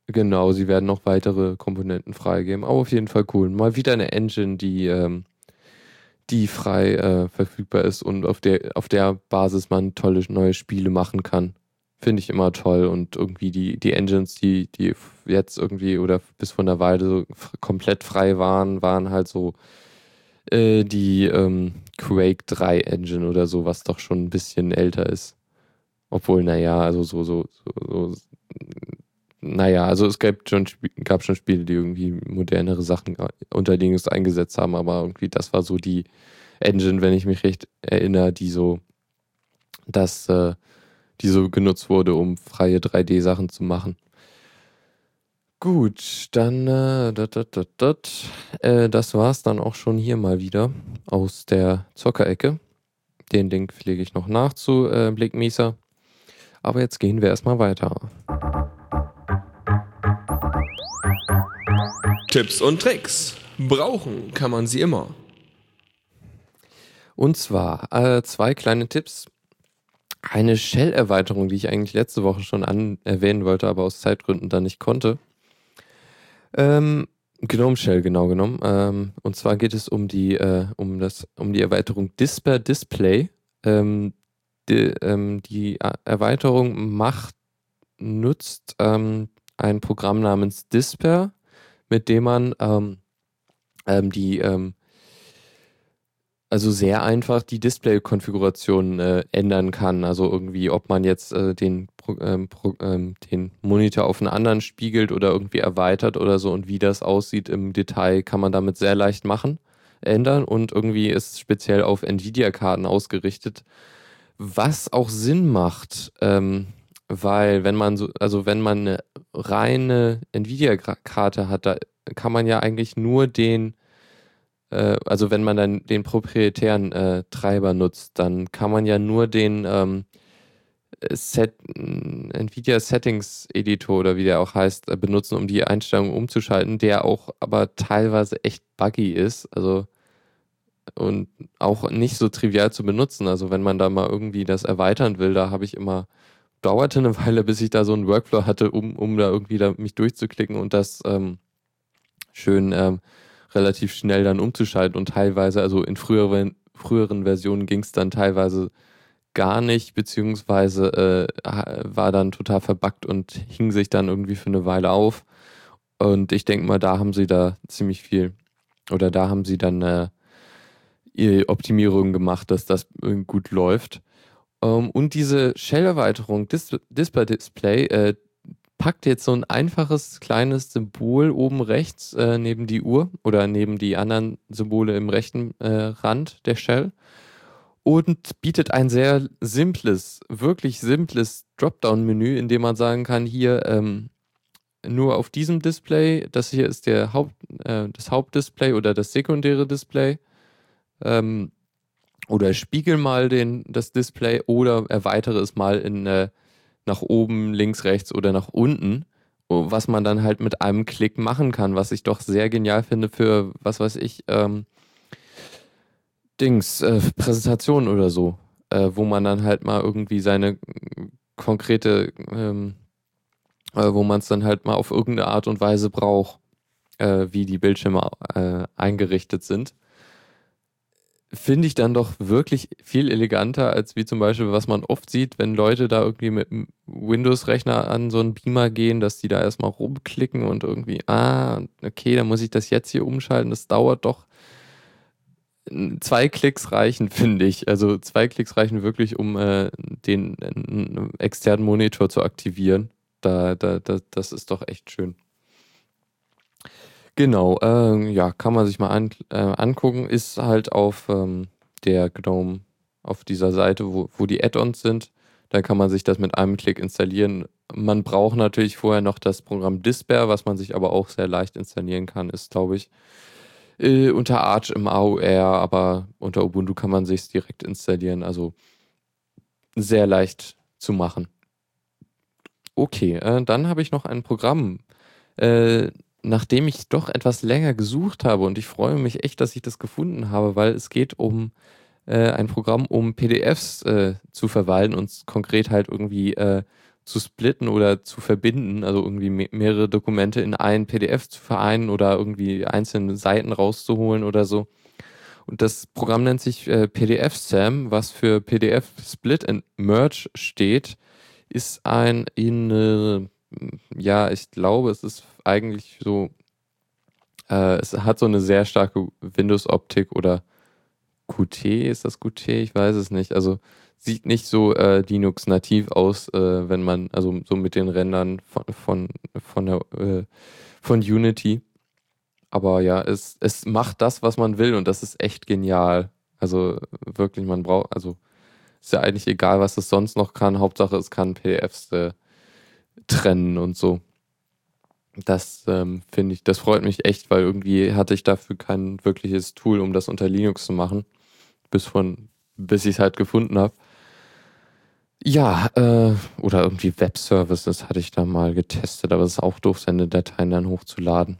Genau, sie werden noch weitere Komponenten freigeben. Aber auf jeden Fall cool. Mal wieder eine Engine, die, ähm, die frei äh, verfügbar ist und auf der, auf der Basis man tolle neue Spiele machen kann. Finde ich immer toll. Und irgendwie die, die Engines, die, die jetzt irgendwie oder bis vor einer Weile so komplett frei waren, waren halt so äh, die ähm, Quake 3 Engine oder so, was doch schon ein bisschen älter ist. Obwohl, naja, also so, so, so, so naja, also es gab schon, gab schon Spiele, die irgendwie modernere Sachen unter Linux eingesetzt haben, aber irgendwie das war so die Engine, wenn ich mich recht erinnere, die so, dass, äh, die so genutzt wurde, um freie 3D-Sachen zu machen. Gut, dann äh, dat, dat, dat. Äh, das war's dann auch schon hier mal wieder aus der Zockerecke. Den Link pflege ich noch nach zu äh, Blickmieser. Aber jetzt gehen wir erstmal weiter. Tipps und Tricks. Brauchen kann man sie immer. Und zwar äh, zwei kleine Tipps. Eine Shell-Erweiterung, die ich eigentlich letzte Woche schon an erwähnen wollte, aber aus Zeitgründen dann nicht konnte. Ähm, Gnome Shell, genau genommen. Ähm, und zwar geht es um die, äh, um das, um die Erweiterung Disper Display. Ähm, die, ähm, die Erweiterung macht, nutzt ähm, ein Programm namens Disper, mit dem man ähm, ähm, die also sehr einfach die Display-Konfiguration äh, ändern kann. Also irgendwie, ob man jetzt äh, den, ähm, ähm, den Monitor auf einen anderen spiegelt oder irgendwie erweitert oder so und wie das aussieht im Detail, kann man damit sehr leicht machen, ändern und irgendwie ist es speziell auf Nvidia-Karten ausgerichtet, was auch Sinn macht, ähm, weil wenn man so, also wenn man eine reine Nvidia-Karte hat, da kann man ja eigentlich nur den äh, also wenn man dann den proprietären äh, Treiber nutzt, dann kann man ja nur den ähm, Set, Nvidia Settings Editor oder wie der auch heißt, äh, benutzen, um die Einstellungen umzuschalten, der auch aber teilweise echt buggy ist. Also und auch nicht so trivial zu benutzen. Also wenn man da mal irgendwie das erweitern will, da habe ich immer dauerte eine Weile, bis ich da so einen Workflow hatte, um, um da irgendwie da mich durchzuklicken und das ähm, schön ähm, relativ schnell dann umzuschalten und teilweise, also in früheren, früheren Versionen ging es dann teilweise gar nicht, beziehungsweise äh, war dann total verbuggt und hing sich dann irgendwie für eine Weile auf. Und ich denke mal, da haben sie da ziemlich viel, oder da haben sie dann äh, ihre Optimierungen gemacht, dass das gut läuft. Um, ähm, und diese Shell-Erweiterung Dis Display Display, äh, packt jetzt so ein einfaches kleines Symbol oben rechts äh, neben die Uhr oder neben die anderen Symbole im rechten äh, Rand der Shell und bietet ein sehr simples, wirklich simples Dropdown-Menü, in dem man sagen kann, hier ähm, nur auf diesem Display, das hier ist der Haupt, äh, das Hauptdisplay oder das sekundäre Display. Ähm, oder spiegel mal den, das Display oder erweitere es mal in äh, nach oben, links, rechts oder nach unten, was man dann halt mit einem Klick machen kann, was ich doch sehr genial finde für, was weiß ich, ähm, Dings, äh, Präsentation oder so, äh, wo man dann halt mal irgendwie seine konkrete, ähm, äh, wo man es dann halt mal auf irgendeine Art und Weise braucht, äh, wie die Bildschirme äh, eingerichtet sind finde ich dann doch wirklich viel eleganter, als wie zum Beispiel, was man oft sieht, wenn Leute da irgendwie mit einem Windows-Rechner an so einen Beamer gehen, dass die da erstmal rumklicken und irgendwie, ah, okay, dann muss ich das jetzt hier umschalten. Das dauert doch. Zwei Klicks reichen, finde ich. Also zwei Klicks reichen wirklich, um äh, den äh, externen Monitor zu aktivieren. Da, da, da, das ist doch echt schön. Genau, äh, ja, kann man sich mal an, äh, angucken. Ist halt auf ähm, der GNOME, auf dieser Seite, wo, wo die Add-ons sind. Da kann man sich das mit einem Klick installieren. Man braucht natürlich vorher noch das Programm Disper, was man sich aber auch sehr leicht installieren kann, ist, glaube ich, äh, unter Arch im AOR, aber unter Ubuntu kann man sich direkt installieren. Also sehr leicht zu machen. Okay, äh, dann habe ich noch ein Programm. Nachdem ich doch etwas länger gesucht habe und ich freue mich echt, dass ich das gefunden habe, weil es geht um äh, ein Programm, um PDFs äh, zu verwalten und konkret halt irgendwie äh, zu splitten oder zu verbinden, also irgendwie me mehrere Dokumente in ein PDF zu vereinen oder irgendwie einzelne Seiten rauszuholen oder so. Und das Programm nennt sich äh, PDF-SAM, was für PDF Split and Merge steht, ist ein in, äh, ja, ich glaube, es ist eigentlich so, äh, es hat so eine sehr starke Windows-Optik oder Qt, ist das Qt? Ich weiß es nicht. Also sieht nicht so äh, Linux-nativ aus, äh, wenn man, also so mit den Rändern von, von, von, der, äh, von Unity. Aber ja, es, es macht das, was man will und das ist echt genial. Also wirklich, man braucht, also ist ja eigentlich egal, was es sonst noch kann. Hauptsache, es kann PDFs äh, trennen und so. Das ähm, finde ich, das freut mich echt, weil irgendwie hatte ich dafür kein wirkliches Tool, um das unter Linux zu machen. Bis von, bis ich es halt gefunden habe. Ja, äh, oder irgendwie Web-Services hatte ich da mal getestet, aber es ist auch doof, seine Dateien dann hochzuladen.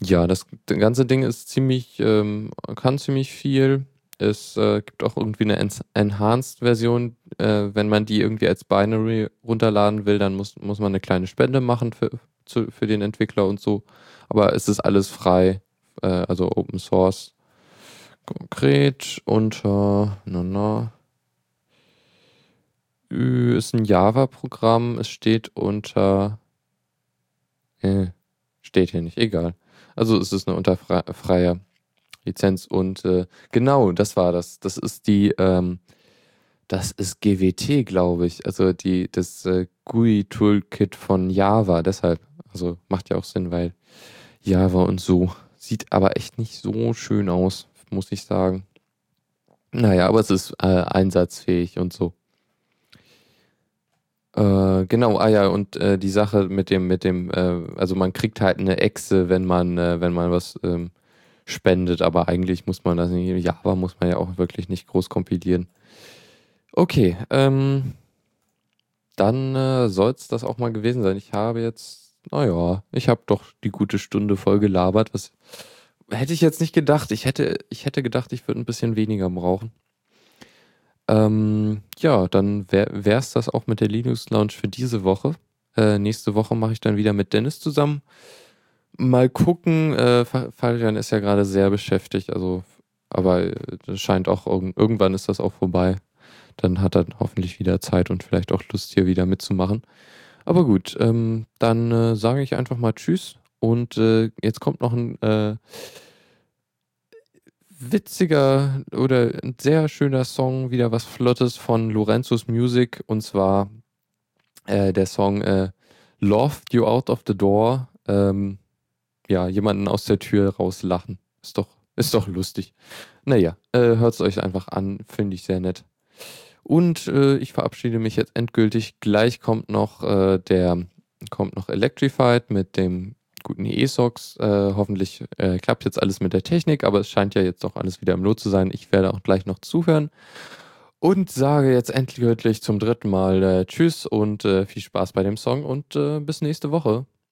Ja, das, das ganze Ding ist ziemlich, ähm, kann ziemlich viel. Es äh, gibt auch irgendwie eine Enhanced-Version. Äh, wenn man die irgendwie als Binary runterladen will, dann muss, muss man eine kleine Spende machen für, zu, für den Entwickler und so. Aber es ist alles frei, äh, also Open Source. Konkret unter, na na, ist ein Java-Programm. Es steht unter, äh, steht hier nicht, egal. Also es ist eine unterfreie Lizenz und äh, genau, das war das. Das ist die, ähm, das ist GWT, glaube ich. Also die, das äh, GUI-Toolkit von Java. Deshalb, also macht ja auch Sinn, weil Java und so sieht aber echt nicht so schön aus, muss ich sagen. Naja, aber es ist äh, einsatzfähig und so. Äh, genau, ah ja, und äh, die Sache mit dem, mit dem, äh, also man kriegt halt eine Echse, wenn man, äh, wenn man was ähm, spendet, aber eigentlich muss man das nicht, Java muss man ja auch wirklich nicht groß kompilieren. Okay, ähm, dann äh, soll es das auch mal gewesen sein. Ich habe jetzt, naja, ich habe doch die gute Stunde voll gelabert. Was hätte ich jetzt nicht gedacht. Ich hätte, ich hätte gedacht, ich würde ein bisschen weniger brauchen. Ähm, ja, dann wäre es das auch mit der Linux Lounge für diese Woche. Äh, nächste Woche mache ich dann wieder mit Dennis zusammen. Mal gucken, äh, Fabian ist ja gerade sehr beschäftigt, also, aber äh, scheint auch irgendwann ist das auch vorbei. Dann hat er hoffentlich wieder Zeit und vielleicht auch Lust, hier wieder mitzumachen. Aber gut, ähm, dann äh, sage ich einfach mal Tschüss und äh, jetzt kommt noch ein äh, witziger oder ein sehr schöner Song, wieder was Flottes von Lorenzo's Music und zwar äh, der Song äh, Loved You Out of the Door. Ähm, ja, jemanden aus der Tür rauslachen. Ist doch, ist doch lustig. Naja, äh, hört es euch einfach an, finde ich sehr nett. Und äh, ich verabschiede mich jetzt endgültig. Gleich kommt noch äh, der kommt noch Electrified mit dem guten E-Socks. Äh, hoffentlich äh, klappt jetzt alles mit der Technik, aber es scheint ja jetzt doch alles wieder im Lot zu sein. Ich werde auch gleich noch zuhören und sage jetzt endgültig zum dritten Mal äh, Tschüss und äh, viel Spaß bei dem Song und äh, bis nächste Woche.